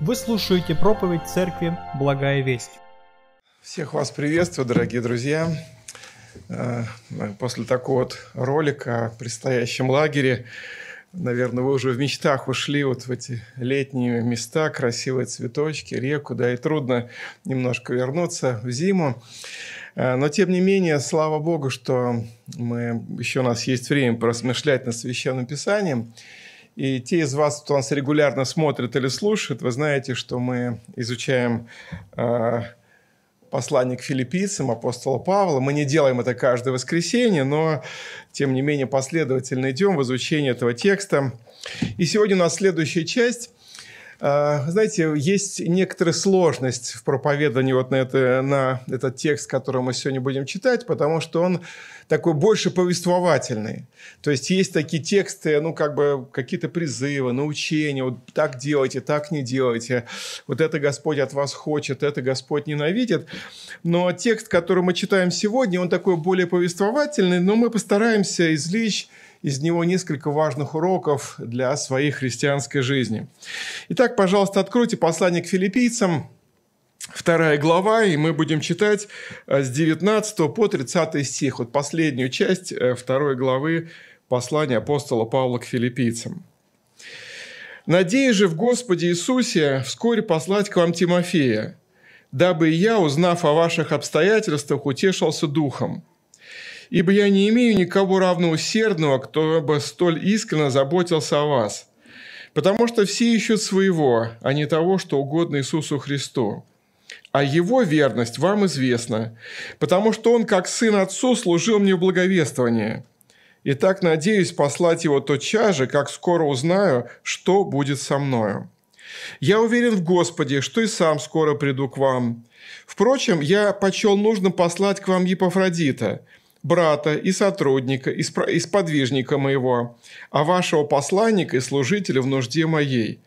Вы слушаете проповедь Церкви «Благая весть». Всех вас приветствую, дорогие друзья. Э, после такого вот ролика о предстоящем лагере, наверное, вы уже в мечтах ушли вот в эти летние места, красивые цветочки, реку, да, и трудно немножко вернуться в зиму. Э, но, тем не менее, слава Богу, что мы, еще у нас есть время поразмышлять над Священным Писанием. И те из вас, кто нас регулярно смотрит или слушает, вы знаете, что мы изучаем э, послание к филиппийцам апостола Павла. Мы не делаем это каждое воскресенье, но, тем не менее, последовательно идем в изучение этого текста. И сегодня у нас следующая часть. А, знаете, есть некоторая сложность в проповедании вот на, это, на этот текст, который мы сегодня будем читать, потому что он такой больше повествовательный. То есть есть такие тексты, ну, как бы какие-то призывы, научения, вот так делайте, так не делайте, вот это Господь от вас хочет, это Господь ненавидит. Но текст, который мы читаем сегодня, он такой более повествовательный, но мы постараемся извлечь из него несколько важных уроков для своей христианской жизни. Итак, пожалуйста, откройте послание к филиппийцам, вторая глава, и мы будем читать э, с 19 по 30 стих, вот последнюю часть э, второй главы послания апостола Павла к филиппийцам. «Надеюсь же в Господе Иисусе вскоре послать к вам Тимофея, дабы я, узнав о ваших обстоятельствах, утешился духом, Ибо я не имею никого равноусердного, кто бы столь искренне заботился о вас. Потому что все ищут своего, а не того, что угодно Иисусу Христу. А его верность вам известна, потому что он, как сын отцу, служил мне в благовествовании. И так надеюсь послать его тотчас же, как скоро узнаю, что будет со мною. Я уверен в Господе, что и сам скоро приду к вам. Впрочем, я почел нужно послать к вам Епафродита – брата и сотрудника, и сподвижника моего, а вашего посланника и служителя в нужде моей.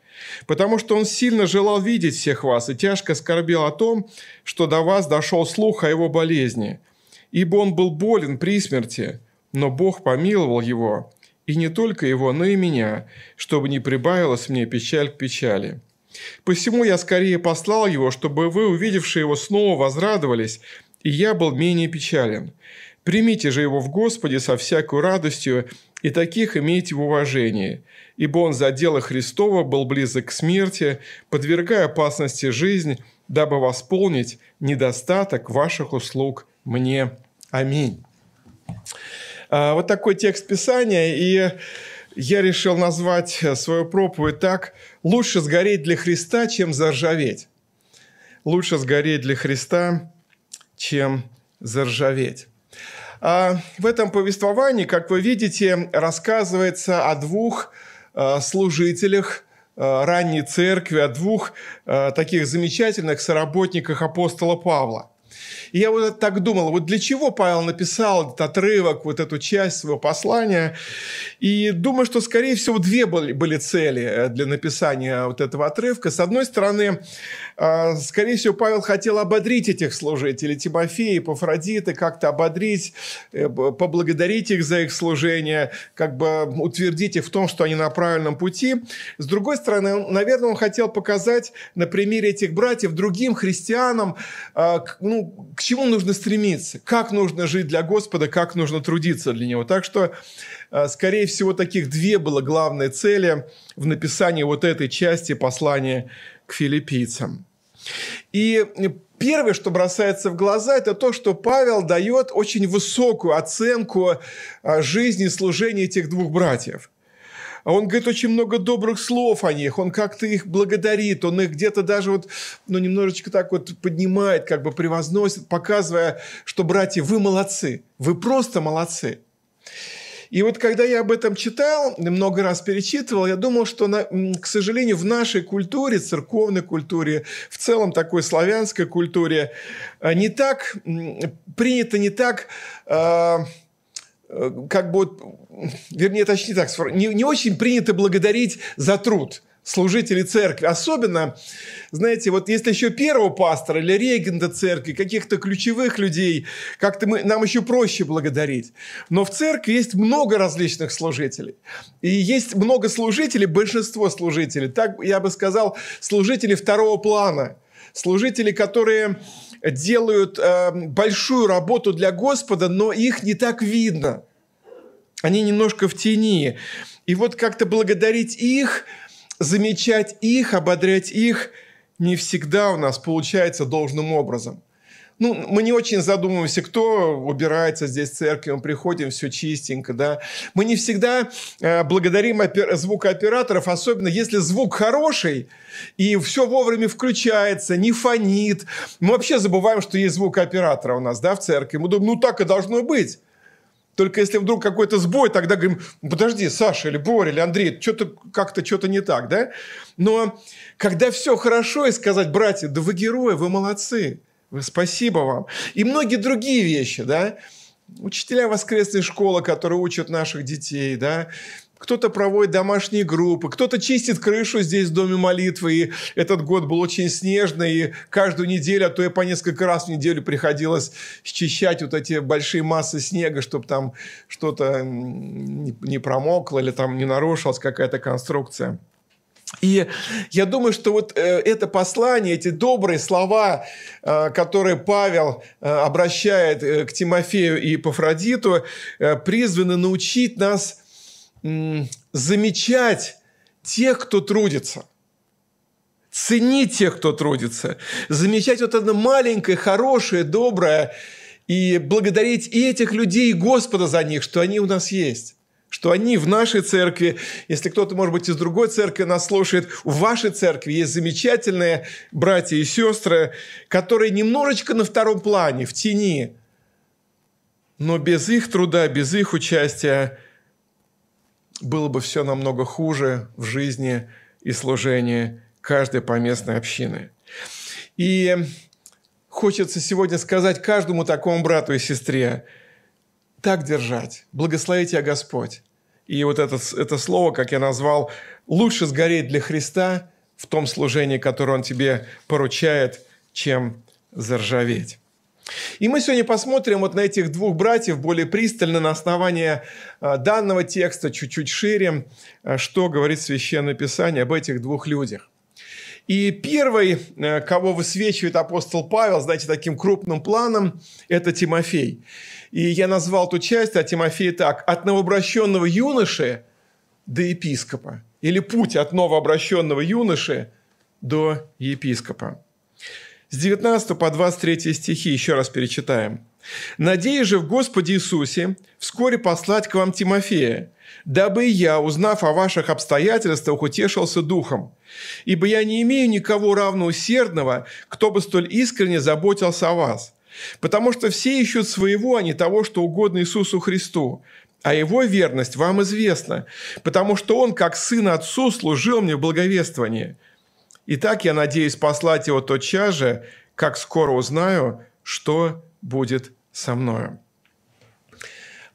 Потому что он сильно желал видеть всех вас и тяжко скорбел о том, что до вас дошел слух о его болезни. Ибо он был болен при смерти, но Бог помиловал его, и не только его, но и меня, чтобы не прибавилась мне печаль к печали. Посему я скорее послал его, чтобы вы, увидевшие его, снова возрадовались, и я был менее печален. Примите же его в Господе со всякой радостью, и таких имейте в уважении, ибо он за дело Христова был близок к смерти, подвергая опасности жизнь, дабы восполнить недостаток ваших услуг мне. Аминь. А, вот такой текст Писания, и я решил назвать свою проповедь так «Лучше сгореть для Христа, чем заржаветь». Лучше сгореть для Христа, чем заржаветь. А, в этом повествовании, как вы видите, рассказывается о двух а, служителях а, ранней церкви, о двух таких замечательных соработниках апостола Павла. И я вот так думал, вот для чего Павел написал этот отрывок, вот эту часть своего послания. И думаю, что, скорее всего, две были, были цели э, для написания вот этого отрывка. С одной стороны, а, скорее всего, Павел хотел ободрить этих служителей, Тимофея и Пафродиты, как-то ободрить, э, поблагодарить их за их служение, как бы утвердить их в том, что они на правильном пути. С другой стороны, наверное, он хотел показать на примере этих братьев другим христианам, а, к чему нужно стремиться, как нужно жить для Господа, как нужно трудиться для Него. Так что, а, скорее всего, таких две было главные цели в написании вот этой части послания к филиппийцам. И первое, что бросается в глаза, это то, что Павел дает очень высокую оценку а, жизни и служения этих двух братьев. Он говорит очень много добрых слов о них, он как-то их благодарит, он их где-то даже вот, ну, немножечко так вот поднимает, как бы превозносит, показывая, что, братья, вы молодцы, вы просто молодцы. И вот когда я об этом читал, много раз перечитывал, я думал, что, на, к сожалению, в нашей культуре, церковной культуре, в целом такой славянской культуре, э, не так принято, не так э, э, как бы, вернее, точнее так, не, не очень принято благодарить за труд служителей церкви. Особенно, знаете, вот если еще первого пастора или регента церкви, каких-то ключевых людей, как-то мы, нам еще проще благодарить. Но в церкви есть много различных служителей. И есть много служителей, большинство служителей, так я бы сказал, служители второго плана. Служители, которые делают э, большую работу для Господа, но их не так видно. Они немножко в тени. И вот как-то благодарить их – замечать их, ободрять их не всегда у нас получается должным образом. Ну, мы не очень задумываемся, кто убирается здесь в церкви, мы приходим, все чистенько, да. Мы не всегда э, благодарим опер... звукооператоров, особенно если звук хороший, и все вовремя включается, не фонит. Мы вообще забываем, что есть звукооператора у нас, да, в церкви. Мы думаем, ну так и должно быть. Только если вдруг какой-то сбой, тогда говорим, подожди, Саша или Боря или Андрей, что-то как-то что-то не так, да? Но когда все хорошо, и сказать, братья, да вы герои, вы молодцы, спасибо вам. И многие другие вещи, да? Учителя воскресной школы, которые учат наших детей, да, кто-то проводит домашние группы, кто-то чистит крышу здесь в Доме молитвы. И этот год был очень снежный, и каждую неделю, а то и по несколько раз в неделю приходилось счищать вот эти большие массы снега, чтобы там что-то не промокло или там не нарушилась какая-то конструкция. И я думаю, что вот э, это послание, эти добрые слова, э, которые Павел э, обращает к Тимофею и Пафродиту, призваны научить нас замечать тех, кто трудится. Ценить тех, кто трудится. Замечать вот это маленькое, хорошее, доброе. И благодарить и этих людей, и Господа за них, что они у нас есть что они в нашей церкви, если кто-то, может быть, из другой церкви нас слушает, в вашей церкви есть замечательные братья и сестры, которые немножечко на втором плане, в тени, но без их труда, без их участия было бы все намного хуже в жизни и служении каждой поместной общины. И хочется сегодня сказать каждому такому брату и сестре, так держать, благослови тебя Господь. И вот это, это слово, как я назвал, лучше сгореть для Христа в том служении, которое Он тебе поручает, чем заржаветь. И мы сегодня посмотрим вот на этих двух братьев более пристально на основании а, данного текста, чуть-чуть шире, а, что говорит Священное Писание об этих двух людях. И первый, э, кого высвечивает апостол Павел, знаете, таким крупным планом, это Тимофей. И я назвал ту часть о Тимофее так. «От новообращенного юноши до епископа». Или «Путь от новообращенного юноши до епископа». С 19 по 23 стихи еще раз перечитаем. «Надеюсь же в Господе Иисусе вскоре послать к вам Тимофея, дабы я, узнав о ваших обстоятельствах, утешился духом. Ибо я не имею никого равноусердного, кто бы столь искренне заботился о вас. Потому что все ищут своего, а не того, что угодно Иисусу Христу. А его верность вам известна, потому что он, как сын отцу, служил мне в благовествовании. Итак, я надеюсь послать его тотчас же, как скоро узнаю, что будет со мною.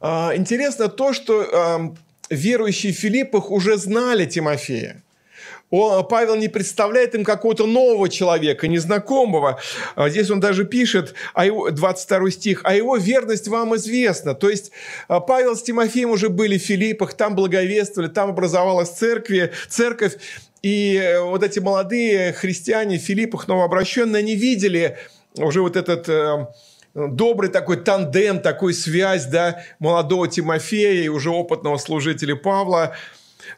А, интересно то, что верующие в Филиппах уже знали Тимофея. Павел не представляет им какого-то нового человека, незнакомого. А, здесь он даже пишет, 22 стих, «А его верность вам известна». То есть а, Павел с Тимофеем уже были в Филиппах, там благовествовали, там образовалась церковь, церковь. И э, вот эти молодые христиане в Филиппах, новообращенные, они видели уже вот этот э, добрый такой тандем, такой связь, да, молодого Тимофея и уже опытного служителя Павла.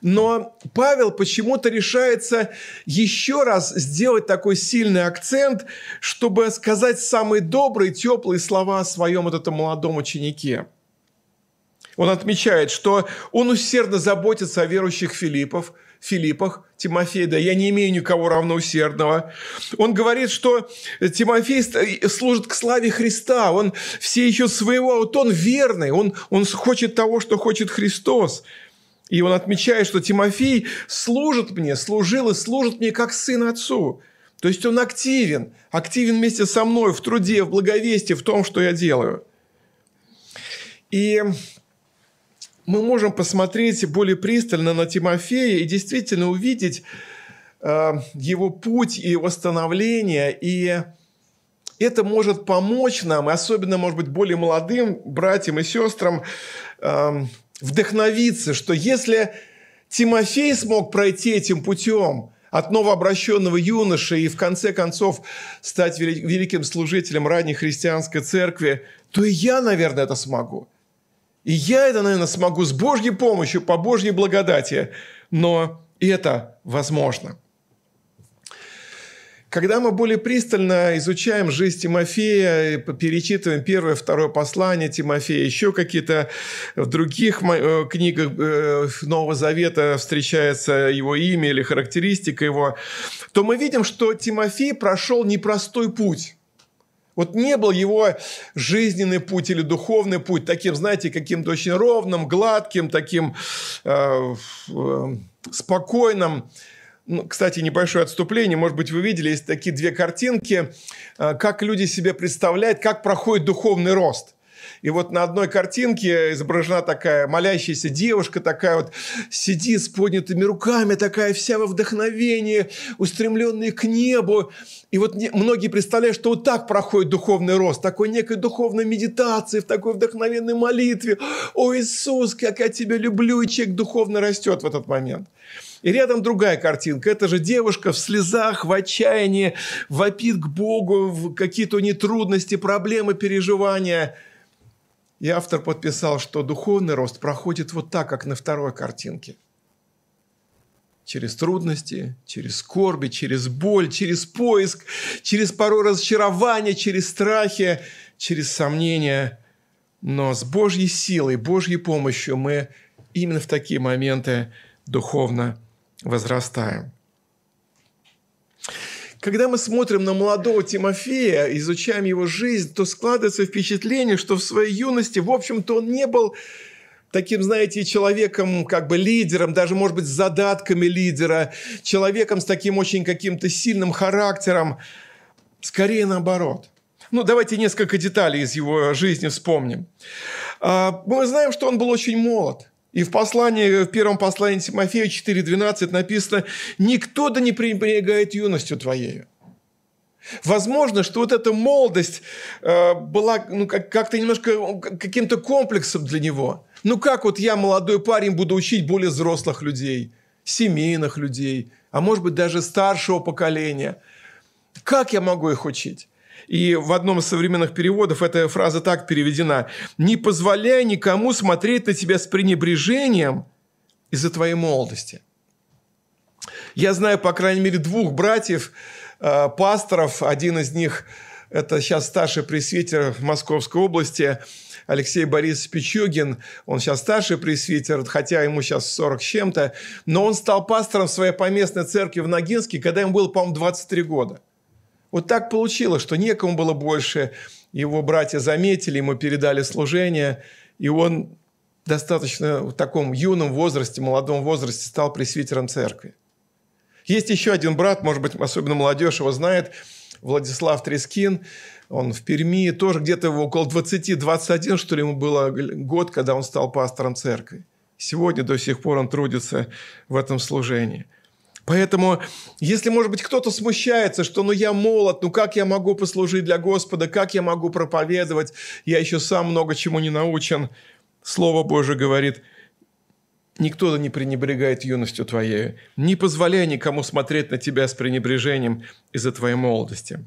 Но Павел почему-то решается еще раз сделать такой сильный акцент, чтобы сказать самые добрые, теплые слова о своем вот этом молодом ученике. Он отмечает, что он усердно заботится о верующих Филиппов – Филиппах, Тимофей, да я не имею никого равноусердного. Он говорит, что Тимофей служит к славе Христа, он все еще своего, вот он верный, он, он хочет того, что хочет Христос. И он отмечает, что Тимофей служит мне, служил и служит мне как сын отцу. То есть он активен, активен вместе со мной в труде, в благовестии, в том, что я делаю. И мы можем посмотреть более пристально на Тимофея и действительно увидеть э, его путь и восстановление, и это может помочь нам, и особенно, может быть, более молодым братьям и сестрам, э, вдохновиться, что если Тимофей смог пройти этим путем от новообращенного юноши и в конце концов стать великим служителем ранней христианской церкви, то и я, наверное, это смогу. И я это, наверное, смогу с Божьей помощью, по Божьей благодати. Но это возможно. Когда мы более пристально изучаем жизнь Тимофея, перечитываем первое, второе послание Тимофея, еще какие-то в других э, книгах э, Нового Завета встречается его имя или характеристика его, то мы видим, что Тимофей прошел непростой путь. Вот не был его жизненный путь или духовный путь таким, знаете, каким-то очень ровным, гладким, таким э, э, спокойным. Ну, кстати, небольшое отступление. Может быть, вы видели, есть такие две картинки, э, как люди себе представляют, как проходит духовный рост. И вот на одной картинке изображена такая молящаяся девушка, такая вот сидит с поднятыми руками, такая вся во вдохновении, устремленная к небу. И вот многие представляют, что вот так проходит духовный рост, такой некой духовной медитации, в такой вдохновенной молитве. «О, Иисус, как я тебя люблю!» И человек духовно растет в этот момент. И рядом другая картинка. Это же девушка в слезах, в отчаянии, вопит к Богу, в какие-то у нее трудности, проблемы, переживания – и автор подписал, что духовный рост проходит вот так, как на второй картинке. Через трудности, через скорби, через боль, через поиск, через порой разочарование, через страхи, через сомнения. Но с Божьей силой, Божьей помощью мы именно в такие моменты духовно возрастаем. Когда мы смотрим на молодого Тимофея, изучаем его жизнь, то складывается впечатление, что в своей юности, в общем-то, он не был таким, знаете, человеком, как бы лидером, даже, может быть, с задатками лидера, человеком с таким очень каким-то сильным характером. Скорее наоборот. Ну, давайте несколько деталей из его жизни вспомним. А, мы знаем, что он был очень молод. И в послании, в первом послании Тимофея 4.12 написано «Никто да не пренебрегает юностью твоей». Возможно, что вот эта молодость э, была ну, как- как-то немножко каким-то комплексом для него. Ну как вот я, молодой парень, буду учить более взрослых людей, семейных людей, а может быть даже старшего поколения. Как я могу их учить? И в одном из современных переводов эта фраза так переведена. «Не позволяй никому смотреть на тебя с пренебрежением из-за твоей молодости». Я знаю, по крайней мере, двух братьев, э, пасторов. Один из них – это сейчас старший пресвитер Московской области, Алексей Борисович Пичугин. Он сейчас старший пресвитер, хотя ему сейчас 40 с чем-то. Но он стал пастором своей поместной церкви в Ногинске, когда ему было, по-моему, 23 года. Вот так получилось, что некому было больше. Его братья заметили, ему передали служение, и он достаточно в таком юном возрасте, молодом возрасте стал пресвитером церкви. Есть еще один брат, может быть, особенно молодежь его знает, Владислав Трескин. Он в Перми, тоже где-то около 20-21, что ли, ему было год, когда он стал пастором церкви. Сегодня до сих пор он трудится в этом служении – Поэтому, если, может быть, кто-то смущается, что ну я молод, ну как я могу послужить для Господа, как я могу проповедовать, я еще сам много чему не научен, Слово Божие говорит, никто не пренебрегает юностью твоей, не позволяй никому смотреть на тебя с пренебрежением из-за твоей молодости.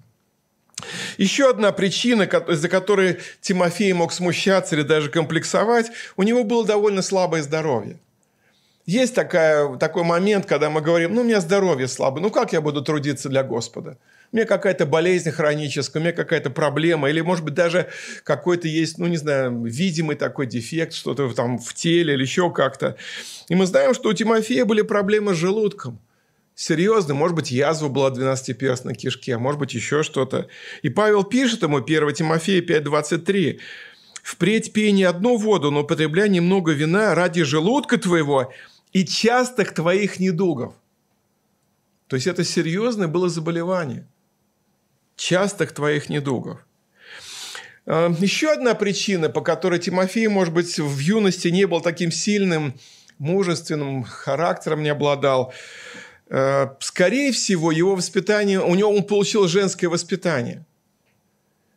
Еще одна причина, из-за которой Тимофей мог смущаться или даже комплексовать, у него было довольно слабое здоровье – есть такая, такой момент, когда мы говорим, ну, у меня здоровье слабое, ну, как я буду трудиться для Господа? У меня какая-то болезнь хроническая, у меня какая-то проблема, или, может быть, даже какой-то есть, ну, не знаю, видимый такой дефект, что-то там в теле или еще как-то. И мы знаем, что у Тимофея были проблемы с желудком. Серьезно, может быть, язва была 12-перстной кишке, а может быть, еще что-то. И Павел пишет ему, 1 Тимофея 5.23, «Впредь пей не одну воду, но употребляй немного вина ради желудка твоего, и частых твоих недугов. То есть это серьезное было заболевание. Частых твоих недугов. А, еще одна причина, по которой Тимофей, может быть, в юности не был таким сильным, мужественным характером не обладал, э, скорее всего, его воспитание, у него он получил женское воспитание.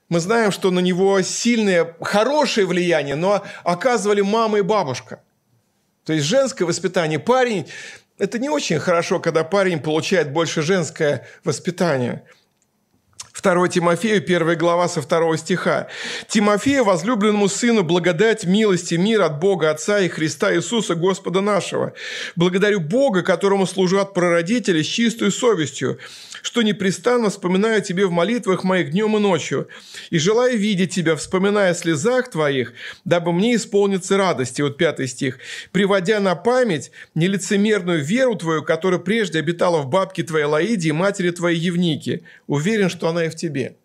Мы знаем, что на него сильное, хорошее влияние, но оказывали мама и бабушка. То есть женское воспитание. Парень, это не очень хорошо, когда парень получает больше женское воспитание – 2 Тимофею, 1 глава со 2 стиха. «Тимофею, возлюбленному сыну, благодать, милость и мир от Бога Отца и Христа Иисуса, Господа нашего. Благодарю Бога, которому служат прародители с чистой совестью, что непрестанно вспоминаю тебе в молитвах моих днем и ночью, и желаю видеть тебя, вспоминая о слезах твоих, дабы мне исполниться радости». Вот пятый стих. «Приводя на память нелицемерную веру твою, которая прежде обитала в бабке твоей Лаиде и матери твоей Евники. Уверен, что она и в тебе».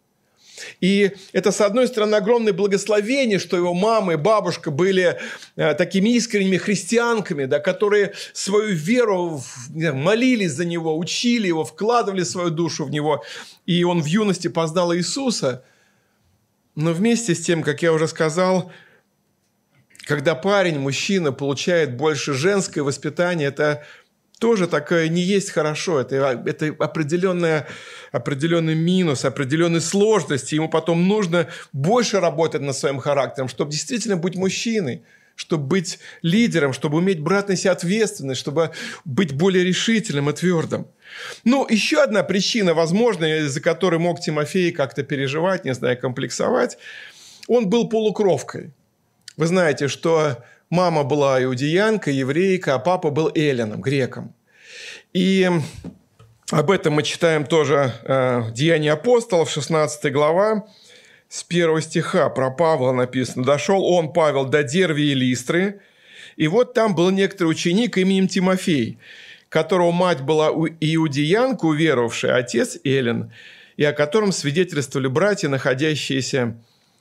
И это, с одной стороны, огромное благословение, что его мама и бабушка были э, такими искренними христианками, да, которые свою веру молились за него, учили его, вкладывали свою душу в него. И он в юности познал Иисуса. Но вместе с тем, как я уже сказал, когда парень, мужчина получает больше женское воспитание, это тоже такое не есть хорошо. Это, это определенная, определенный минус, определенные сложности. Ему потом нужно больше работать над своим характером, чтобы действительно быть мужчиной чтобы быть лидером, чтобы уметь брать на себя ответственность, чтобы быть более решительным и твердым. Ну, еще одна причина, возможно, из-за которой мог Тимофей как-то переживать, не знаю, комплексовать, он был полукровкой. Вы знаете, что Мама была иудеянка, еврейка, а папа был эллином, греком. И об этом мы читаем тоже э, Деяния апостолов, 16 глава, с первого стиха про Павла написано. «Дошел он, Павел, до Дерви и Листры, и вот там был некоторый ученик именем Тимофей, которого мать была иудеянка, уверовавшая, отец Эллин, и о котором свидетельствовали братья, находящиеся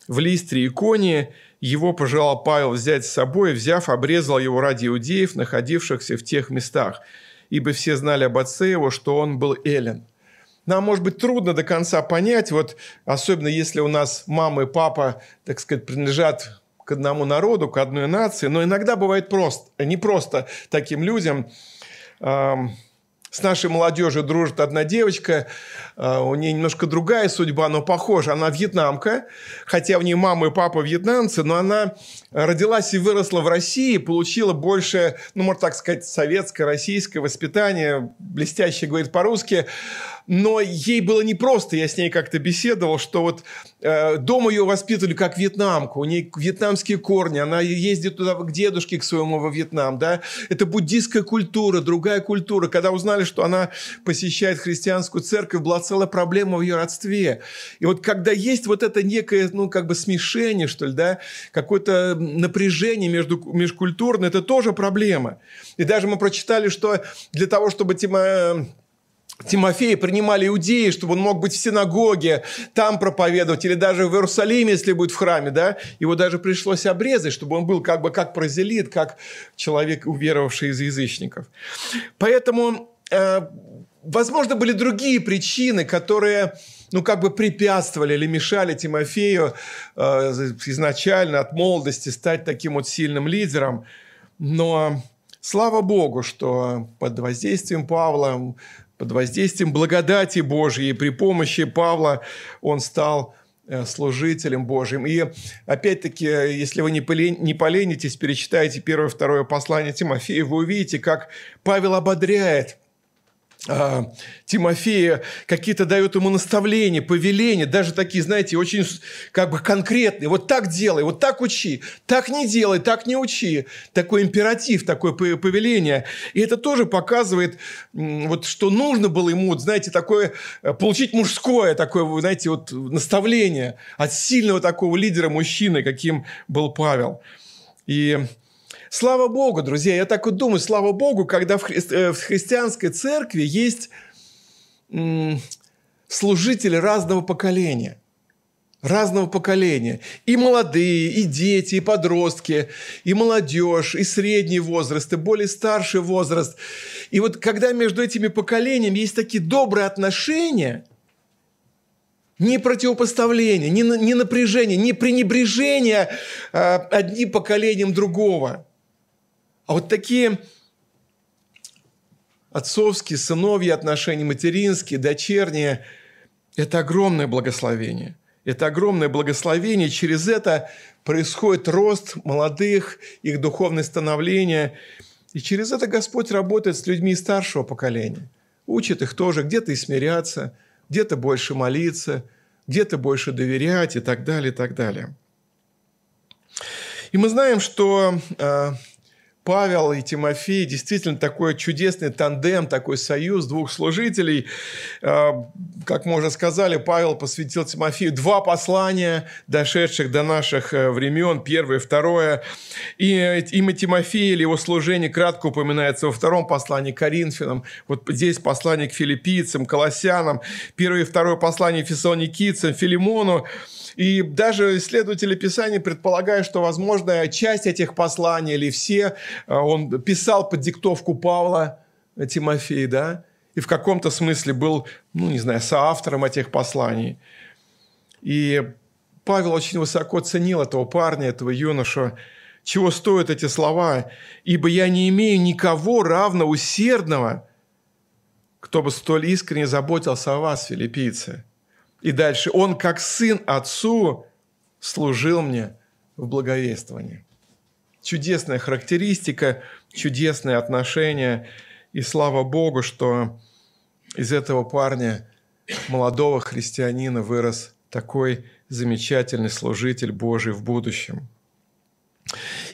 в Листре и Конии, его пожелал Павел взять с собой, взяв, обрезал его ради иудеев, находившихся в тех местах, ибо все знали об отце его, что он был Эллен. Нам, может быть, трудно до конца понять, вот особенно если у нас мама и папа, так сказать, принадлежат к одному народу, к одной нации, но иногда бывает просто, не просто таким людям. С нашей молодежью дружит одна девочка, а, у нее немножко другая судьба, но похожа. Она вьетнамка, хотя у нее мама и папа вьетнамцы, но она родилась и выросла в России, получила больше, ну, можно так сказать, советское, российское воспитание, блестяще говорит по-русски но ей было непросто, я с ней как-то беседовал, что вот э, дома ее воспитывали как вьетнамку, у нее вьетнамские корни, она ездит туда к дедушке к своему во Вьетнам, да, это буддийская культура, другая культура. Когда узнали, что она посещает христианскую церковь, была целая проблема в ее родстве. И вот когда есть вот это некое, ну, как бы смешение, что ли, да, какое-то напряжение между, межкультурное, это тоже проблема. И даже мы прочитали, что для того, чтобы тема Тимофея принимали иудеи, чтобы он мог быть в синагоге, там проповедовать, или даже в Иерусалиме, если будет в храме, да, его даже пришлось обрезать, чтобы он был как бы как прозелит, как человек, уверовавший из язычников. Поэтому, э, возможно, были другие причины, которые, ну, как бы препятствовали или мешали Тимофею э, изначально от молодости стать таким вот сильным лидером, но Слава Богу, что под воздействием Павла под воздействием благодати Божьей при помощи Павла он стал э, служителем Божьим. И опять-таки, если вы не, полен, не поленитесь, перечитайте первое-второе послание Тимофея, вы увидите, как Павел ободряет – Тимофея какие-то дает ему наставления, повеления, даже такие, знаете, очень как бы конкретные. Вот так делай, вот так учи, так не делай, так не учи. Такой императив, такое повеление. И это тоже показывает, вот, что нужно было ему, вот, знаете, такое, э, получить мужское такое, знаете, вот наставление от сильного такого лидера мужчины, каким был Павел. И Слава Богу, друзья, я так вот думаю, слава Богу, когда в, хри... Э, в христианской церкви есть м- служители разного поколения. Разного поколения. И молодые, и дети, и подростки, и молодежь, и средний возраст, и более старший возраст. И вот когда между этими поколениями есть такие добрые отношения – не противопоставление, не, напряжение, не пренебрежение э, одним поколением другого. А вот такие отцовские, сыновья отношения, материнские, дочерние – это огромное благословение. Это огромное благословение. Через это происходит рост молодых, их духовное становление. И через это Господь работает с людьми старшего поколения. Учит их тоже где-то и смиряться, где-то больше молиться, где-то больше доверять и так далее, и так далее. И мы знаем, что э, Павел и Тимофей действительно такой чудесный тандем, такой союз двух служителей. Э, как мы уже сказали, Павел посвятил Тимофею два послания, дошедших до наших э, времен, первое второе. И имя Тимофея или его служение кратко упоминается во втором послании к Коринфянам. Вот здесь послание к филиппийцам, колоссянам, первое и второе послание фессалоникийцам, Филимону. И даже исследователи Писания предполагают, что, возможно, часть этих посланий или все э, он писал под диктовку Павла Тимофей, да, и в каком-то смысле был, ну, не знаю, соавтором этих посланий. И Павел очень высоко ценил этого парня, этого юношу, чего стоят эти слова, ибо я не имею никого равно усердного, кто бы столь искренне заботился о вас, филиппийцы. И дальше. Он, как сын отцу, служил мне в благовествовании. Чудесная характеристика, чудесное отношение. И слава Богу, что из этого парня, молодого христианина, вырос такой замечательный служитель Божий в будущем.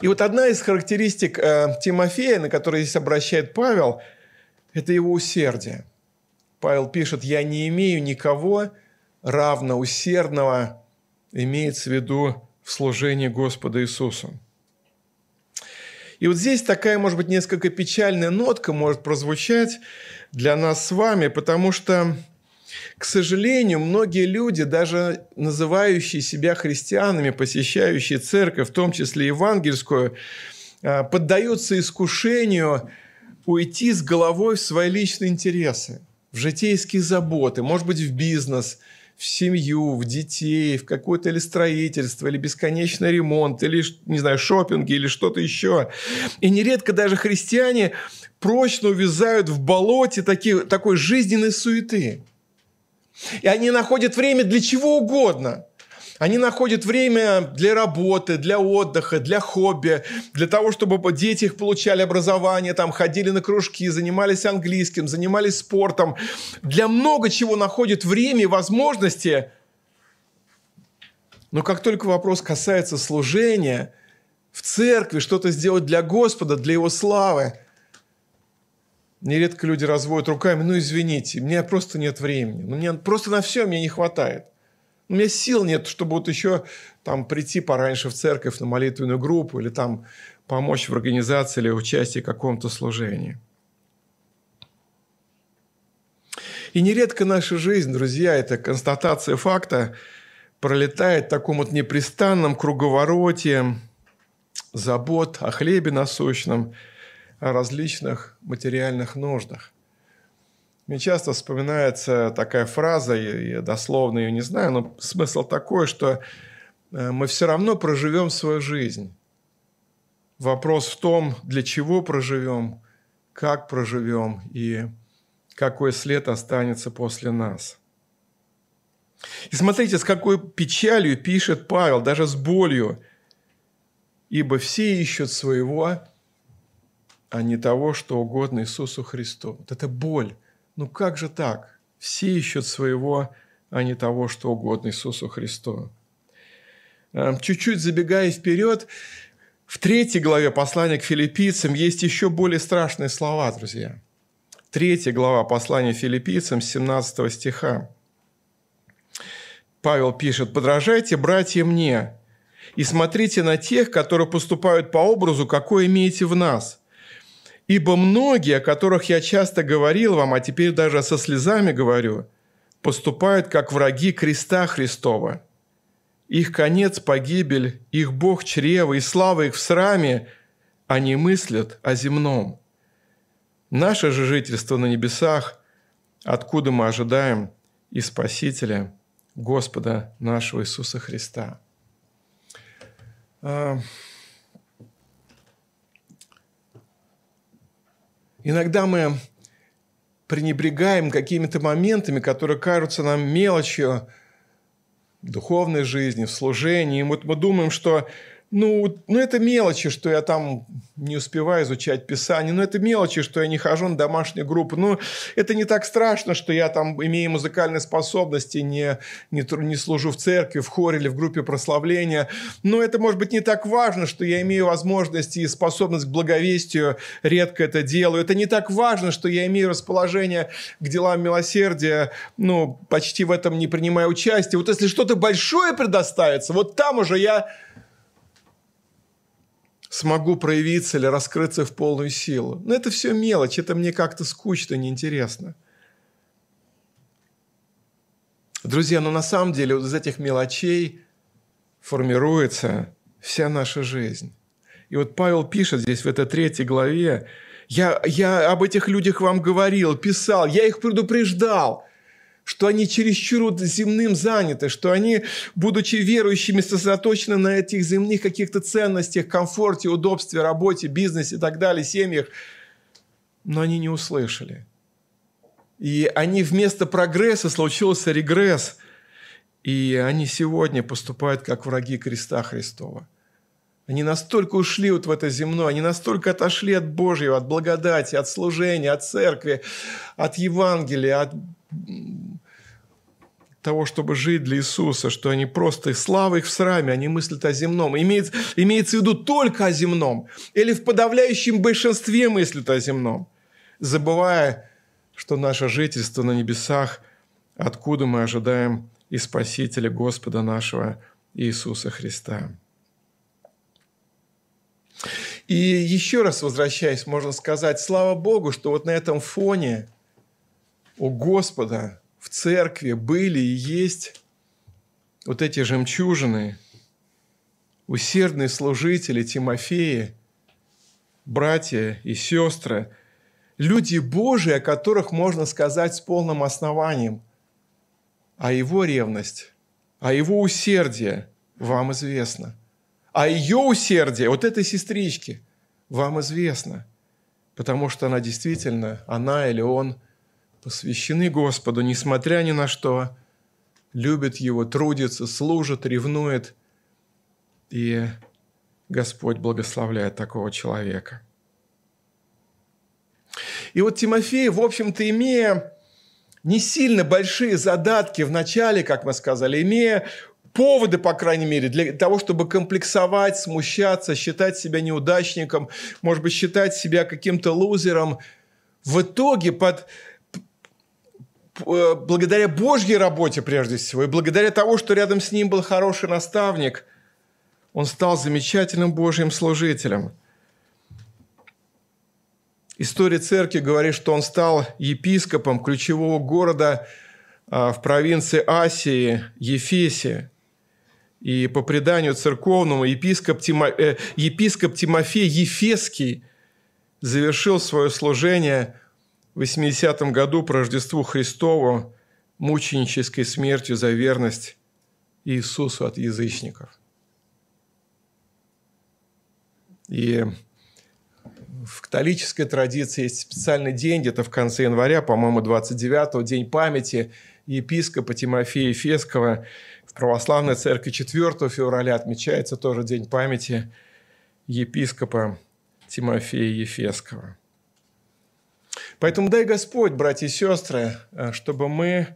И вот одна из характеристик э, Тимофея, на которую здесь обращает Павел, это его усердие. Павел пишет, «Я не имею никого, равно усердного имеется в виду в служении Господа Иисусу. И вот здесь такая, может быть, несколько печальная нотка может прозвучать для нас с вами, потому что, к сожалению, многие люди, даже называющие себя христианами, посещающие церковь, в том числе евангельскую, а, поддаются искушению уйти с головой в свои личные интересы, в житейские заботы, может быть, в бизнес – в семью, в детей, в какое-то или строительство, или бесконечный ремонт, или, не знаю, шопинги, или что-то еще. И нередко даже христиане прочно увязают в болоте такие, такой жизненной суеты. И они находят время для чего угодно – они находят время для работы, для отдыха, для хобби, для того, чтобы дети их получали образование, там, ходили на кружки, занимались английским, занимались спортом. Для много чего находят время и возможности. Но как только вопрос касается служения в церкви, что-то сделать для Господа, для Его славы, нередко люди разводят руками, ну извините, у меня просто нет времени, ну, мне просто на все мне не хватает. У меня сил нет, чтобы вот еще там прийти пораньше в церковь на молитвенную группу или там помочь в организации или участии в каком-то служении. И нередко наша жизнь, друзья, это констатация факта, пролетает в таком вот непрестанном круговороте забот о хлебе насущном, о различных материальных нуждах. Мне часто вспоминается такая фраза, я дословно ее не знаю, но смысл такой, что э, мы все равно проживем свою жизнь. Вопрос в том, для чего проживем, как проживем и какой след останется после нас. И смотрите, с какой печалью пишет Павел, даже с болью. «Ибо все ищут своего, а не того, что угодно Иисусу Христу». Вот это боль ну как же так? Все ищут своего, а не того, что угодно Иисусу Христу. Эм, чуть-чуть забегая вперед, в третьей главе послания к филиппийцам есть еще более страшные слова, друзья. Третья глава послания филиппийцам, 17 стиха. Павел пишет, «Подражайте, братья, мне, и смотрите на тех, которые поступают по образу, какой имеете в нас, Ибо многие, о которых я часто говорил вам, а теперь даже со слезами говорю, поступают как враги креста Христова. Их конец – погибель, их Бог – чрево, и слава их в сраме, они мыслят о земном. Наше же жительство на небесах, откуда мы ожидаем и Спасителя, Господа нашего Иисуса Христа. Иногда мы пренебрегаем какими-то моментами, которые кажутся нам мелочью в духовной жизни, в служении. И вот мы думаем, что ну, ну, это мелочи, что я там не успеваю изучать Писание. Ну, это мелочи, что я не хожу на домашнюю группу. Ну, это не так страшно, что я там, имею музыкальные способности, не, не, не служу в церкви, в хоре или в группе прославления. Но это, может быть, не так важно, что я имею возможность и способность к благовестию, редко это делаю. Это не так важно, что я имею расположение к делам милосердия, ну, почти в этом не принимаю участие. Вот если что-то большое предоставится, вот там уже я смогу проявиться или раскрыться в полную силу. Но это все мелочь, это мне как-то скучно, неинтересно. Друзья, но на самом деле вот из этих мелочей формируется вся наша жизнь. И вот Павел пишет здесь в этой третьей главе, я, я об этих людях вам говорил, писал, я их предупреждал – что они чересчур земным заняты, что они, будучи верующими, сосредоточены на этих земных каких-то ценностях, комфорте, удобстве, работе, бизнесе и так далее, семьях, но они не услышали. И они вместо прогресса случился регресс, и они сегодня поступают как враги креста Христова. Они настолько ушли вот в это земное, они настолько отошли от Божьего, от благодати, от служения, от церкви, от Евангелия, от того, чтобы жить для Иисуса, что они просто слава их в сраме, они мыслят о земном. Имеется, имеется в виду только о земном. Или в подавляющем большинстве мыслят о земном, забывая, что наше жительство на небесах, откуда мы ожидаем и Спасителя Господа нашего Иисуса Христа. И еще раз возвращаясь, можно сказать, слава Богу, что вот на этом фоне у Господа в церкви были и есть вот эти жемчужины, усердные служители Тимофеи, братья и сестры, люди Божии, о которых можно сказать с полным основанием, а его ревность, а его усердие вам известно. А ее усердие, вот этой сестрички, вам известно, потому что она действительно, она или он – посвящены Господу, несмотря ни на что, любят Его, трудятся, служат, ревнует. И Господь благословляет такого человека. И вот Тимофей, в общем-то, имея не сильно большие задатки в начале, как мы сказали, имея поводы, по крайней мере, для того, чтобы комплексовать, смущаться, считать себя неудачником, может быть, считать себя каким-то лузером, в итоге под благодаря Божьей работе прежде всего, и благодаря тому, что рядом с ним был хороший наставник, он стал замечательным Божьим служителем. История церкви говорит, что он стал епископом ключевого города а, в провинции Асии, Ефесе. И по преданию церковному епископ, Тимо, э, епископ Тимофей Ефесский завершил свое служение – 80 году по Рождеству Христову мученической смертью за верность Иисусу от язычников. И в католической традиции есть специальный день, где-то в конце января, по-моему, 29-го, День памяти епископа Тимофея Фескова. В православной церкви 4 февраля отмечается тоже День памяти епископа Тимофея Ефескова. Поэтому дай Господь, братья и сестры, э, чтобы мы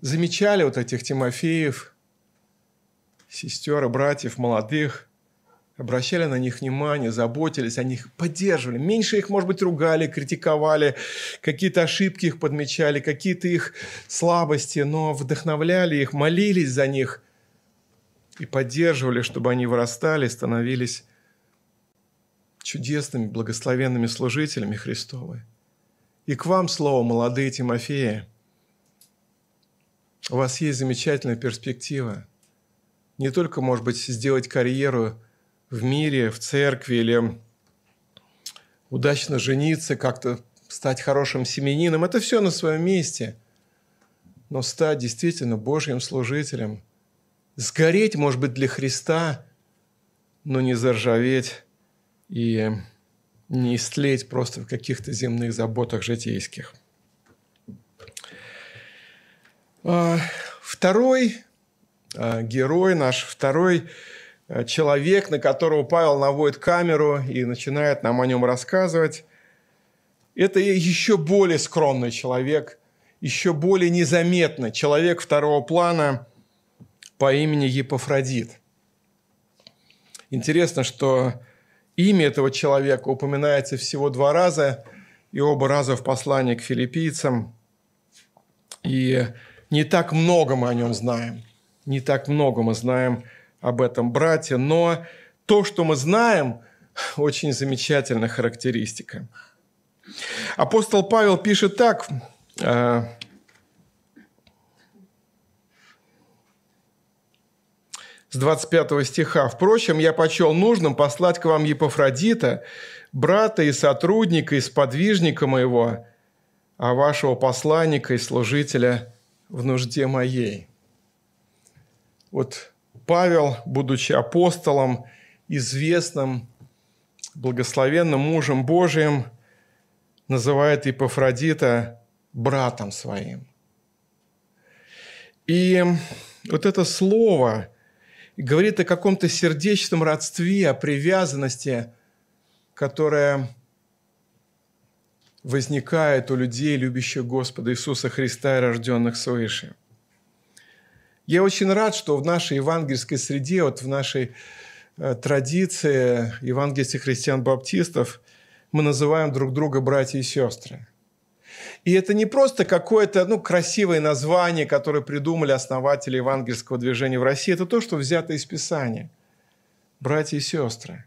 замечали вот этих Тимофеев, сестер и братьев молодых, обращали на них внимание, заботились о них, поддерживали. Меньше их, может быть, ругали, критиковали, какие-то ошибки их подмечали, какие-то их слабости, но вдохновляли их, молились за них и поддерживали, чтобы они вырастали, становились чудесными, благословенными служителями Христовой. И к вам слово, молодые Тимофеи. У вас есть замечательная перспектива. Не только, может быть, сделать карьеру в мире, в церкви или удачно жениться, как-то стать хорошим семенином. Это все на своем месте. Но стать действительно Божьим служителем. Сгореть, может быть, для Христа, но не заржаветь и не истлеть просто в каких-то земных заботах житейских. А, второй а, герой наш, второй а, человек, на которого Павел наводит камеру и начинает нам о нем рассказывать, это еще более скромный человек, еще более незаметный человек второго плана по имени Епофродит. Интересно, что имя этого человека упоминается всего два раза, и оба раза в послании к филиппийцам. И не так много мы о нем знаем. Не так много мы знаем об этом брате, но то, что мы знаем, очень замечательная характеристика. Апостол Павел пишет так, с 25 стиха. «Впрочем, я почел нужным послать к вам Епофродита, брата и сотрудника и сподвижника моего, а вашего посланника и служителя в нужде моей». Вот Павел, будучи апостолом, известным, благословенным мужем Божиим, называет Епофродита братом своим. И вот это слово говорит о каком-то сердечном родстве, о привязанности, которая возникает у людей, любящих Господа Иисуса Христа и рожденных свыше. Я очень рад, что в нашей евангельской среде, вот в нашей э, традиции евангельских христиан-баптистов мы называем друг друга братья и сестры. И это не просто какое-то ну, красивое название, которое придумали основатели евангельского движения в России. Это то, что взято из Писания. Братья и сестры.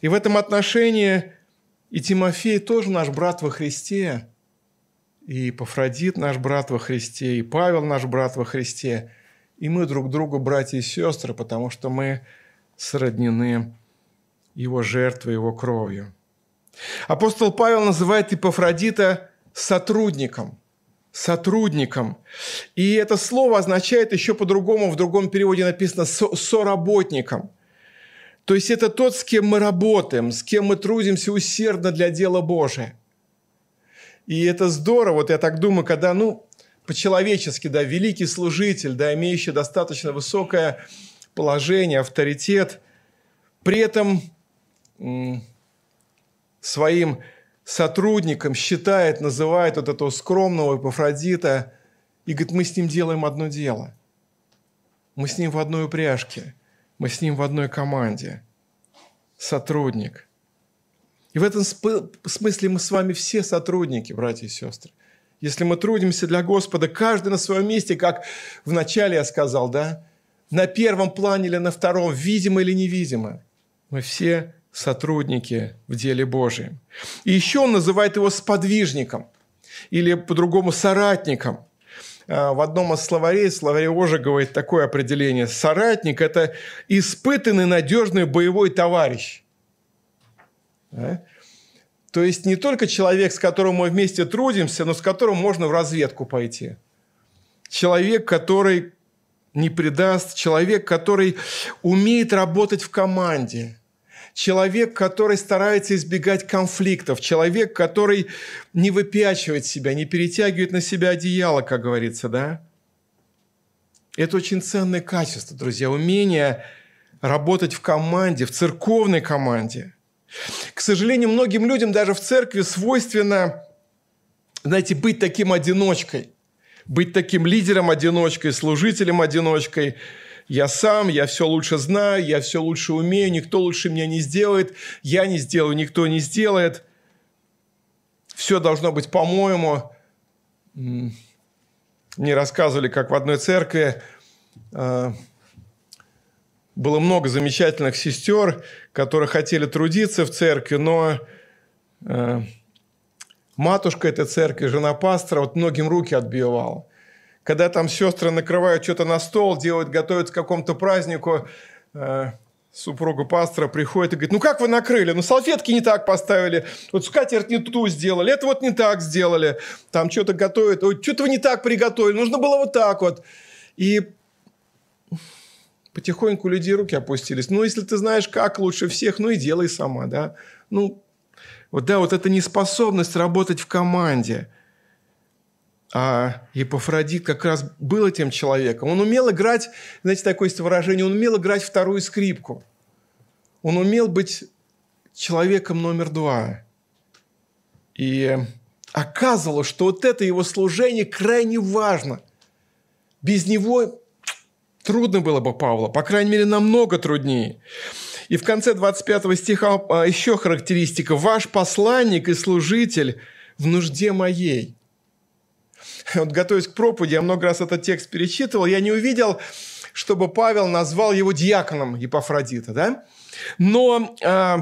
И в этом отношении и Тимофей тоже наш брат во Христе, и Пафродит наш брат во Христе, и Павел наш брат во Христе. И мы друг другу братья и сестры, потому что мы сроднены его жертвой, его кровью. Апостол Павел называет Епафродита сотрудником. Сотрудником. И это слово означает еще по-другому, в другом переводе написано со соработником. То есть это тот, с кем мы работаем, с кем мы трудимся усердно для дела Божия. И это здорово, вот я так думаю, когда, ну, по-человечески, да, великий служитель, да, имеющий достаточно высокое положение, авторитет, при этом своим сотрудником считает, называет вот этого скромного Эпофродита и говорит, мы с ним делаем одно дело. Мы с ним в одной упряжке. Мы с ним в одной команде. Сотрудник. И в этом смысле мы с вами все сотрудники, братья и сестры. Если мы трудимся для Господа, каждый на своем месте, как в начале я сказал, да, на первом плане или на втором, видимо или невидимо, мы все сотрудники в деле Божьем. И еще он называет его сподвижником или по-другому соратником. А, в одном из словарей, словаре Ожа говорит такое определение. Соратник – это испытанный, надежный боевой товарищ. Да? То есть не только человек, с которым мы вместе трудимся, но с которым можно в разведку пойти. Человек, который не предаст, человек, который умеет работать в команде, человек, который старается избегать конфликтов, человек, который не выпячивает себя, не перетягивает на себя одеяло, как говорится, да? Это очень ценное качество, друзья, умение работать в команде, в церковной команде. К сожалению, многим людям даже в церкви свойственно, знаете, быть таким одиночкой, быть таким лидером-одиночкой, служителем-одиночкой – я сам, я все лучше знаю, я все лучше умею, никто лучше меня не сделает, я не сделаю, никто не сделает. Все должно быть по-моему. Мне рассказывали, как в одной церкви а, было много замечательных сестер, которые хотели трудиться в церкви, но а, матушка этой церкви, жена пастора, вот многим руки отбивала когда там сестры накрывают что-то на стол, делают, готовят к какому-то празднику, э, супруга пастора приходит и говорит, ну как вы накрыли? Ну салфетки не так поставили, вот скатерть не ту сделали, это вот не так сделали, там что-то готовят, ой, что-то вы не так приготовили, нужно было вот так вот. И потихоньку людей руки опустились. Ну, если ты знаешь, как лучше всех, ну и делай сама, да. Ну, вот да, вот эта неспособность работать в команде – А Епофродит как раз был этим человеком. Он умел играть, знаете, такое есть выражение, он умел играть вторую скрипку. Он умел быть человеком номер два. И оказывалось, что вот это его служение крайне важно. Без него трудно было бы Павла, по крайней мере, намного труднее. И в конце 25 стиха а, еще характеристика. «Ваш посланник и служитель в нужде моей». Вот готовясь к проповеди, я много раз этот текст перечитывал, я не увидел, чтобы Павел назвал его диаконом Епафродита, да? Но э,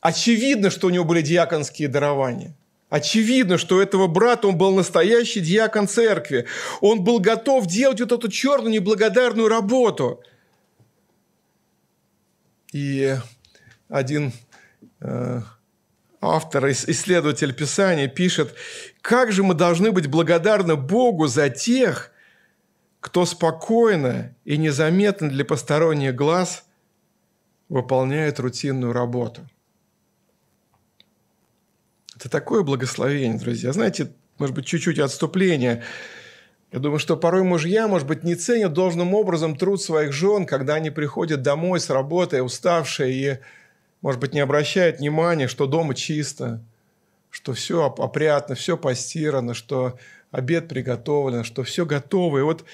очевидно, что у него были диаконские дарования. Очевидно, что этого брата он был настоящий диакон церкви. Он был готов делать вот эту черную неблагодарную работу. И один э, автор, исследователь Писания пишет, как же мы должны быть благодарны Богу за тех, кто спокойно и незаметно для посторонних глаз выполняет рутинную работу – это такое благословение, друзья. Знаете, может быть, чуть-чуть отступление. Я думаю, что порой мужья, может быть, не ценят должным образом труд своих жен, когда они приходят домой с работы, уставшие, и, может быть, не обращают внимания, что дома чисто, что все опрятно, все постирано, что обед приготовлен, что все готово. И вот,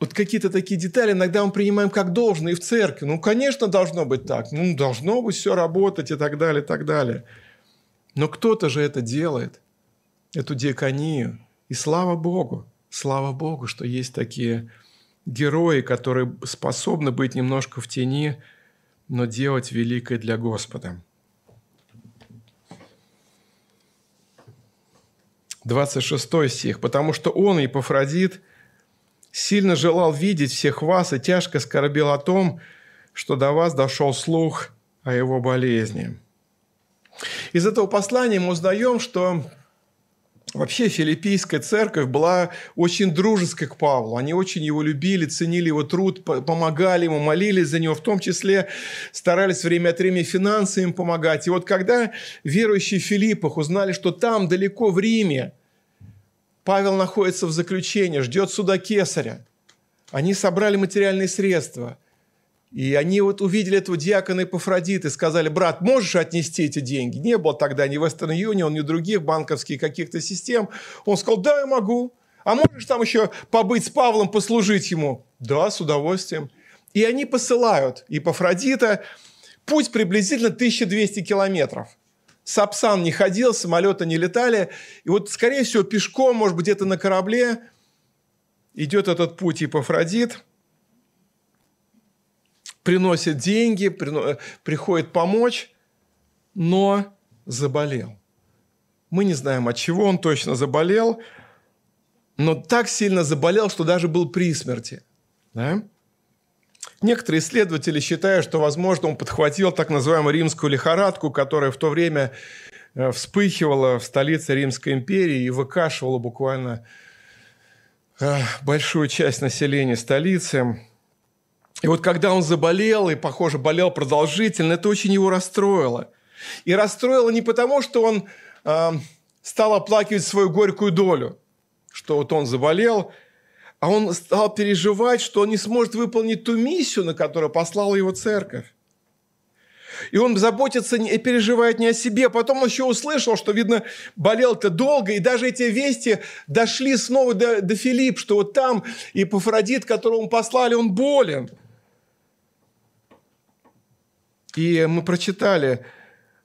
вот какие-то такие детали иногда мы принимаем как должное и в церкви. Ну, конечно, должно быть так. Ну, должно быть все работать и так далее, и так далее. Но кто-то же это делает, эту диаконию. И слава Богу, слава Богу, что есть такие герои, которые способны быть немножко в тени, но делать великое для Господа. 26 стих. «Потому что он, Епафродит, сильно желал видеть всех вас и тяжко скорбел о том, что до вас дошел слух о его болезни». Из этого послания мы узнаем, что Вообще филиппийская церковь была очень дружеской к Павлу. Они очень его любили, ценили его труд, помогали ему, молились за него, в том числе старались время от времени финансы им помогать. И вот когда верующие в Филиппах узнали, что там, далеко в Риме, Павел находится в заключении, ждет суда Кесаря, они собрали материальные средства – и они вот увидели этого диакона Эпофродита и сказали, брат, можешь отнести эти деньги? Не было тогда ни Western Union, ни других банковских каких-то систем. Он сказал, да, я могу. А можешь там еще побыть с Павлом, послужить ему? Да, с удовольствием. И они посылают Эпофродита. Путь приблизительно 1200 километров. Сапсан не ходил, самолеты не летали. И вот, скорее всего, пешком, может быть, где-то на корабле идет этот путь Эпофродит – приносит деньги, прино... приходит помочь, но заболел. Мы не знаем, от чего он точно заболел, но так сильно заболел, что даже был при смерти. Да? Некоторые исследователи считают, что, возможно, он подхватил так называемую римскую лихорадку, которая в то время э, вспыхивала в столице Римской империи и выкашивала буквально э, большую часть населения столицы. И вот когда он заболел, и, похоже, болел продолжительно, это очень его расстроило. И расстроило не потому, что он э, стал оплакивать свою горькую долю, что вот он заболел, а он стал переживать, что он не сможет выполнить ту миссию, на которую послала его церковь. И он заботится и переживает не о себе. Потом он еще услышал, что, видно, болел-то долго, и даже эти вести дошли снова до, до Филипп, что вот там и Пафродит, которого он послали, он болен – и мы прочитали,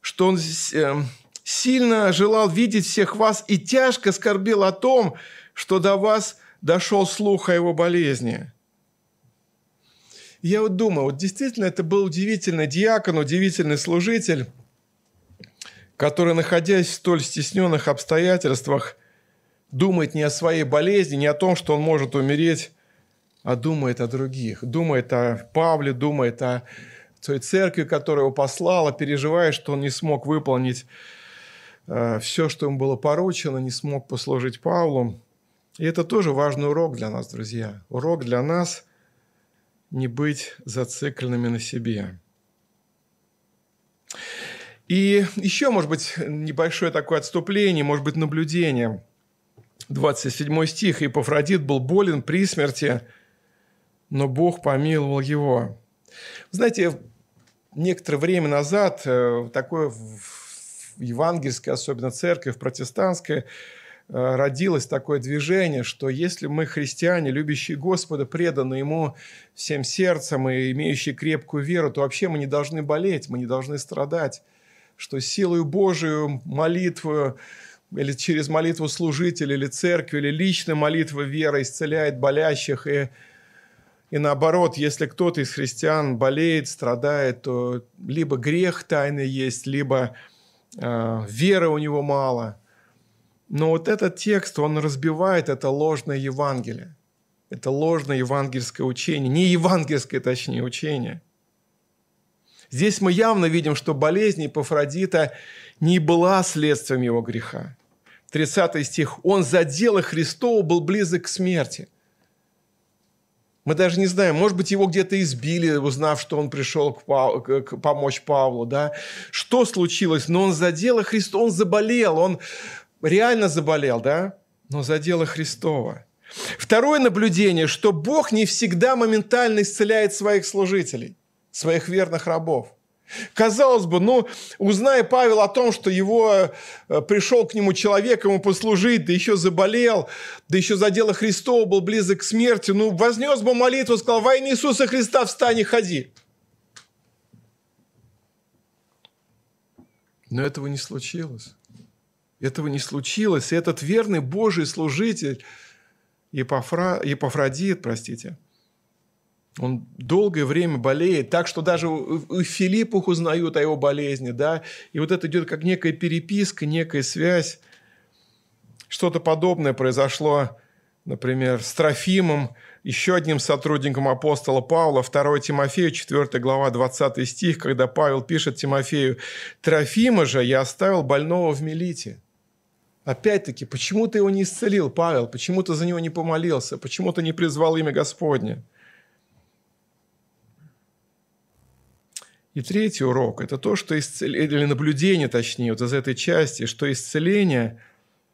что он э, сильно желал видеть всех вас и тяжко скорбел о том, что до вас дошел слух о его болезни. Я вот думаю, вот действительно это был удивительный диакон, удивительный служитель, который, находясь в столь стесненных обстоятельствах, думает не о своей болезни, не о том, что он может умереть, а думает о других. Думает о Павле, думает о той церкви, которая его послала, переживая, что он не смог выполнить э, все, что ему было поручено, не смог послужить Павлу. И это тоже важный урок для нас, друзья. Урок для нас не быть зацикленными на себе. И еще, может быть, небольшое такое отступление, может быть, наблюдение. 27 стих. «И Пафродит был болен при смерти, но Бог помиловал его». Знаете, некоторое время назад э, такое евангельская, особенно церковь протестантская, Э, родилось такое движение, что если мы христиане, любящие Господа, преданы Ему всем сердцем и имеющие крепкую веру, то вообще мы не должны болеть, мы не должны страдать, что силою Божию, молитву или через молитву служителя, или церкви, или личная молитва вера исцеляет болящих. И, и наоборот, если кто-то из христиан болеет, страдает, то либо грех тайный есть, либо э, веры у него мало – но вот этот текст, он разбивает это ложное Евангелие. Это ложное евангельское учение. Не евангельское, точнее, учение. Здесь мы явно видим, что болезнь Епафродита не была следствием его греха. 30 стих. «Он за дело Христова был близок к смерти». Мы даже не знаем, может быть, его где-то избили, узнав, что он пришел к, Пав... к помочь Павлу, да? Что случилось? Но он за дело Христова, он заболел, он реально заболел, да, но за дело Христова. Второе наблюдение, что Бог не всегда моментально исцеляет своих служителей, своих верных рабов. Казалось бы, ну, узная Павел о том, что его э, пришел к нему человек, ему послужить, да еще заболел, да еще за дело Христова был близок к смерти, ну, вознес бы молитву, сказал, во имя Иисуса Христа встань и ходи. Но этого не случилось. Этого не случилось. И этот верный Божий служитель, Епофра... Епофродит, простите, он долгое время болеет, так что даже у Филиппах узнают о его болезни, да, и вот это идет как некая переписка, некая связь. Что-то подобное произошло, например, с Трофимом, еще одним сотрудником апостола Павла, 2 Тимофею, 4 глава, 20 стих, когда Павел пишет Тимофею, «Трофима же я оставил больного в Мелите». Опять-таки, почему ты его не исцелил, Павел? Почему ты за него не помолился? Почему ты не призвал имя Господне? И третий урок – это то, что исцеление, или наблюдение, точнее, вот из этой части, что исцеление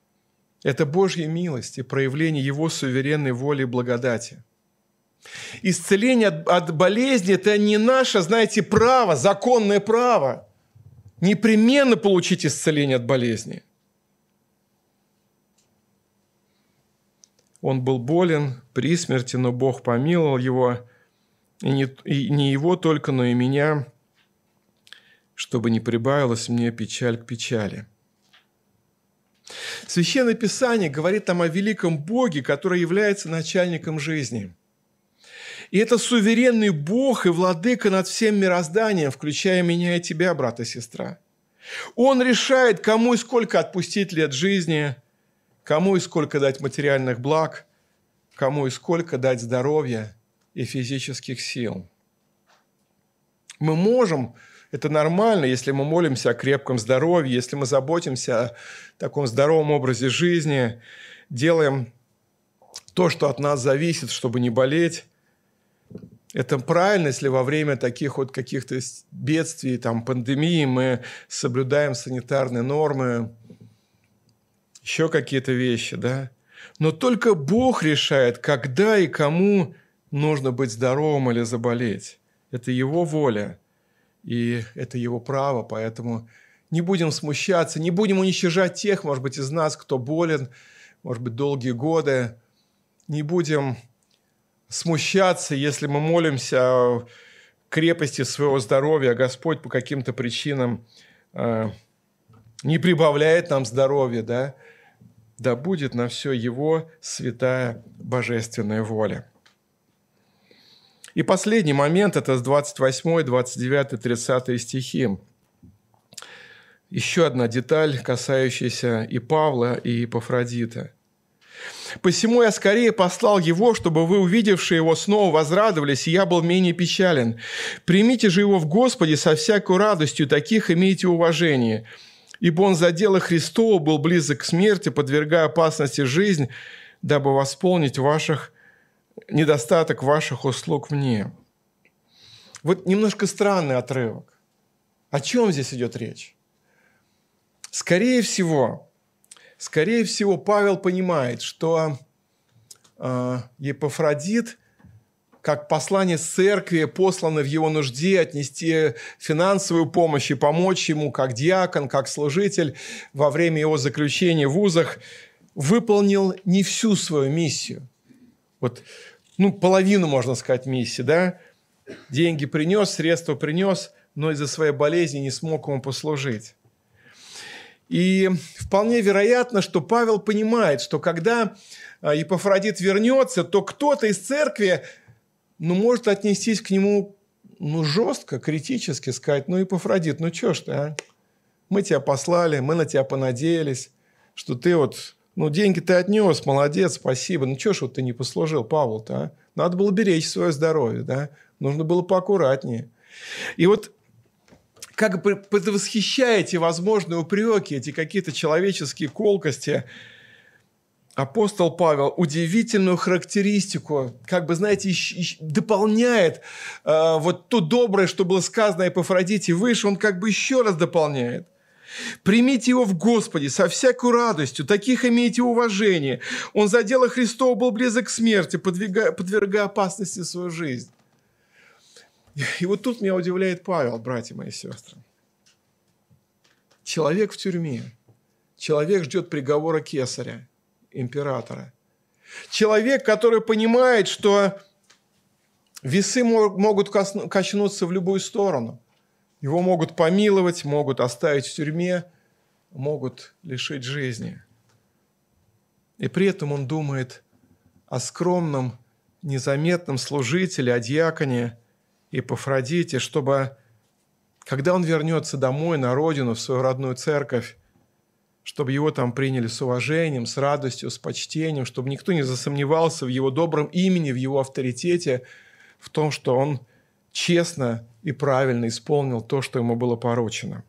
– это Божья милость и проявление Его суверенной воли и благодати. Исцеление от, от болезни – это не наше, знаете, право, законное право. Непременно получить исцеление от болезни – Он был болен при смерти, но Бог помиловал его, и не, и не его только, но и меня, чтобы не прибавилась мне печаль к печали. Священное Писание говорит там о великом Боге, который является начальником жизни. И это суверенный Бог и владыка над всем мирозданием, включая меня и тебя, брат и сестра. Он решает, кому и сколько отпустить лет жизни, Кому и сколько дать материальных благ, кому и сколько дать здоровья и физических сил. Мы можем, это нормально, если мы молимся о крепком здоровье, если мы заботимся о таком здоровом образе жизни, делаем то, что от нас зависит, чтобы не болеть. Это правильно, если во время таких вот каких-то бедствий, там, пандемии мы соблюдаем санитарные нормы, еще какие-то вещи, да. Но только Бог решает, когда и кому нужно быть здоровым или заболеть. Это Его воля, и это Его право, поэтому не будем смущаться, не будем уничтожать тех, может быть, из нас, кто болен, может быть, долгие годы. Не будем смущаться, если мы молимся о крепости своего здоровья, а Господь по каким-то причинам э, не прибавляет нам здоровья, да, да будет на все Его святая божественная воля. И последний момент – это с 28, 29, 30 стихи. Еще одна деталь, касающаяся и Павла, и Епафродита. «Посему я скорее послал его, чтобы вы, увидевшие его, снова возрадовались, и я был менее печален. Примите же его в Господе со всякой радостью, таких имейте уважение, ибо он за дело Христова был близок к смерти, подвергая опасности жизнь, дабы восполнить ваших недостаток ваших услуг мне». Вот немножко странный отрывок. О чем здесь идет речь? Скорее всего, Скорее всего, Павел понимает, что э, Епафродит, как послание церкви, посланный в его нужде отнести финансовую помощь и помочь ему как диакон, как служитель во время его заключения в вузах, выполнил не всю свою миссию. Вот, ну, половину, можно сказать, миссии, да? Деньги принес, средства принес, но из-за своей болезни не смог ему послужить. И вполне вероятно, что Павел понимает, что когда а, Епафродит вернется, то кто-то из церкви ну, может отнестись к нему ну, жестко, критически, сказать, ну, Епафродит, ну, что ж ты, а? Мы тебя послали, мы на тебя понадеялись, что ты вот, ну, деньги ты отнес, молодец, спасибо. Ну, что ж вот ты не послужил, Павел-то, а? Надо было беречь свое здоровье, да? Нужно было поаккуратнее. И вот как бы предвосхищаете возможные упреки, эти какие-то человеческие колкости, апостол Павел удивительную характеристику, как бы, знаете, дополняет э, вот то доброе, что было сказано о Эпофродите выше, он как бы еще раз дополняет. Примите его в Господе со всякой радостью, таких имейте уважение. Он за дело Христова был близок к смерти, подвигая, подвергая опасности свою жизнь. И вот тут меня удивляет Павел, братья мои сестры. Человек в тюрьме. Человек ждет приговора кесаря, императора. Человек, который понимает, что весы могут качнуться в любую сторону. Его могут помиловать, могут оставить в тюрьме, могут лишить жизни. И при этом он думает о скромном, незаметном служителе, о диаконе – и Пафродите, чтобы, когда он вернется домой, на родину, в свою родную церковь, чтобы его там приняли с уважением, с радостью, с почтением, чтобы никто не засомневался в его добром имени, в его авторитете, в том, что он честно и правильно исполнил то, что ему было поручено.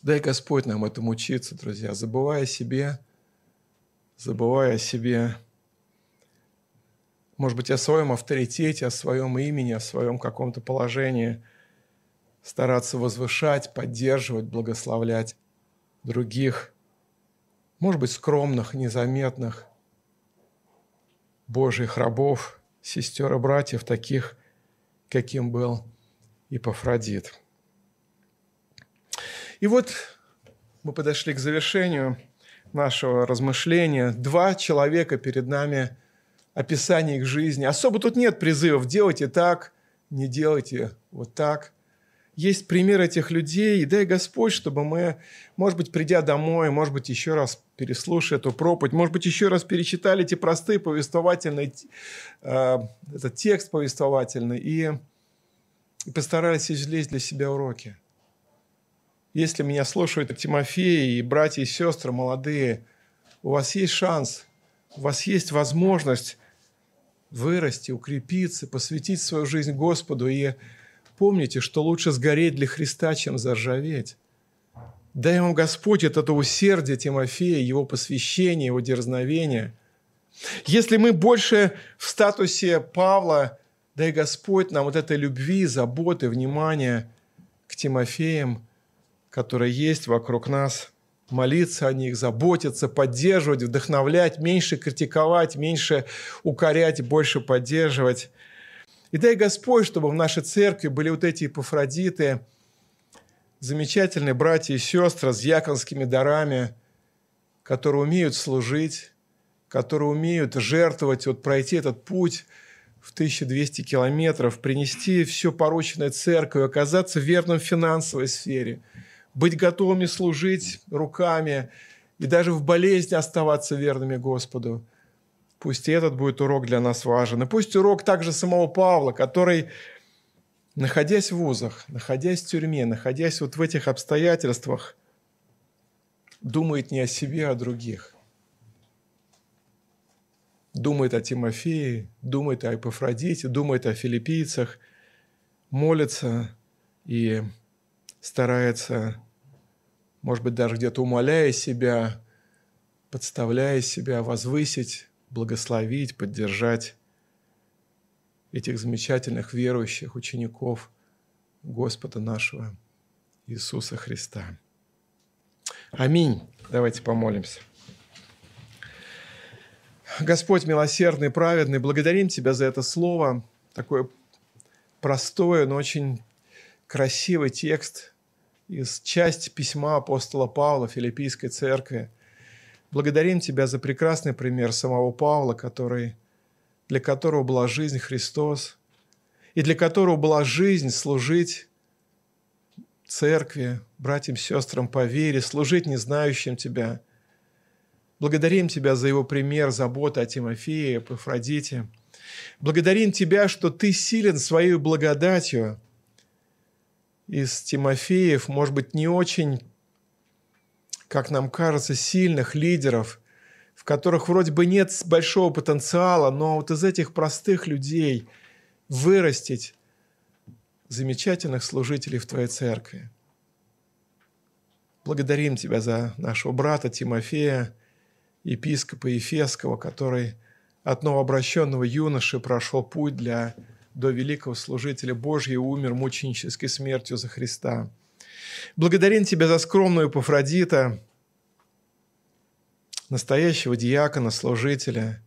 Дай Господь нам этому учиться, друзья, забывая о себе, забывая о себе, может быть, о своем авторитете, о своем имени, о своем каком-то положении, стараться возвышать, поддерживать, благословлять других, может быть, скромных, незаметных, Божьих рабов, сестер и братьев, таких, каким был Ипофродит. И вот мы подошли к завершению нашего размышления. Два человека перед нами – описание их жизни. Особо тут нет призывов «делайте так», «не делайте вот так». Есть пример этих людей, и дай Господь, чтобы мы, может быть, придя домой, может быть, еще раз переслушая эту проповедь, может быть, еще раз перечитали эти простые повествовательные, э, этот текст повествовательный, и, и постарались извлечь для себя уроки. Если меня слушают Тимофей и братья и сестры молодые, у вас есть шанс, у вас есть возможность вырасти, укрепиться, посвятить свою жизнь Господу. И помните, что лучше сгореть для Христа, чем заржаветь. Дай вам Господь это, это усердие Тимофея, его посвящение, его дерзновение. Если мы больше в статусе Павла, дай Господь нам вот этой любви, заботы, внимания к Тимофеям, которые есть вокруг нас – молиться о них, заботиться, поддерживать, вдохновлять, меньше критиковать, меньше укорять, больше поддерживать. И дай Господь, чтобы в нашей церкви были вот эти эпофродиты, замечательные братья и сестры с яконскими дарами, которые умеют служить, которые умеют жертвовать, вот пройти этот путь в 1200 километров, принести все порученное церковь, оказаться верным в финансовой сфере – быть готовыми служить руками и даже в болезни оставаться верными Господу. Пусть и этот будет урок для нас важен. И пусть урок также самого Павла, который, находясь в вузах, находясь в тюрьме, находясь вот в этих обстоятельствах, думает не о себе, а о других. Думает о Тимофее, думает о Эпофродите, думает о филиппийцах, молится и старается, может быть, даже где-то умоляя себя, подставляя себя, возвысить, благословить, поддержать этих замечательных верующих учеников Господа нашего Иисуса Христа. Аминь. Давайте помолимся. Господь милосердный, праведный, благодарим Тебя за это слово, такое простое, но очень красивый текст из части письма апостола Павла Филиппийской церкви. Благодарим Тебя за прекрасный пример самого Павла, который, для которого была жизнь Христос, и для которого была жизнь служить церкви, братьям, сестрам по вере, служить незнающим Тебя – Благодарим Тебя за его пример заботы о Тимофее, Пафродите. Благодарим Тебя, что Ты силен своей благодатью. Из Тимофеев, может быть, не очень, как нам кажется, сильных лидеров, в которых вроде бы нет большого потенциала, но вот из этих простых людей вырастить замечательных служителей в Твоей церкви. Благодарим Тебя за нашего брата Тимофея, епископа Ефесского, который от новообращенного юноши прошел путь для, до великого служителя Божьего и умер мученической смертью за Христа. Благодарим Тебя за скромную Пафродита, настоящего диакона, служителя,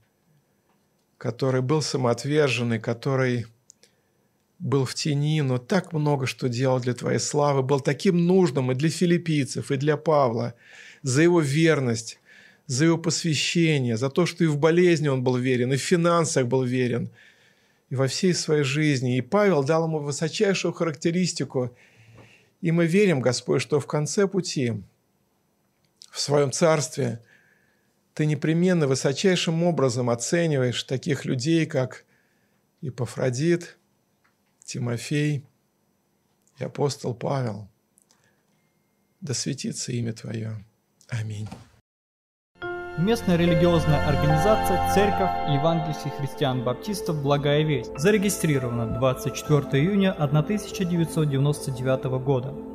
который был самоотверженный, который был в тени, но так много что делал для Твоей славы, был таким нужным и для филиппийцев, и для Павла, за его верность, за его посвящение, за то, что и в болезни он был верен, и в финансах был верен, и во всей своей жизни. И Павел дал ему высочайшую характеристику. И мы верим, Господь, что в конце пути, в своем царстве, ты непременно высочайшим образом оцениваешь таких людей, как Ипофродит, Тимофей и апостол Павел. Да светится имя Твое. Аминь. Местная религиозная организация Церковь Евангельских христиан-баптистов «Благая весть» зарегистрирована 24 июня 1999 года.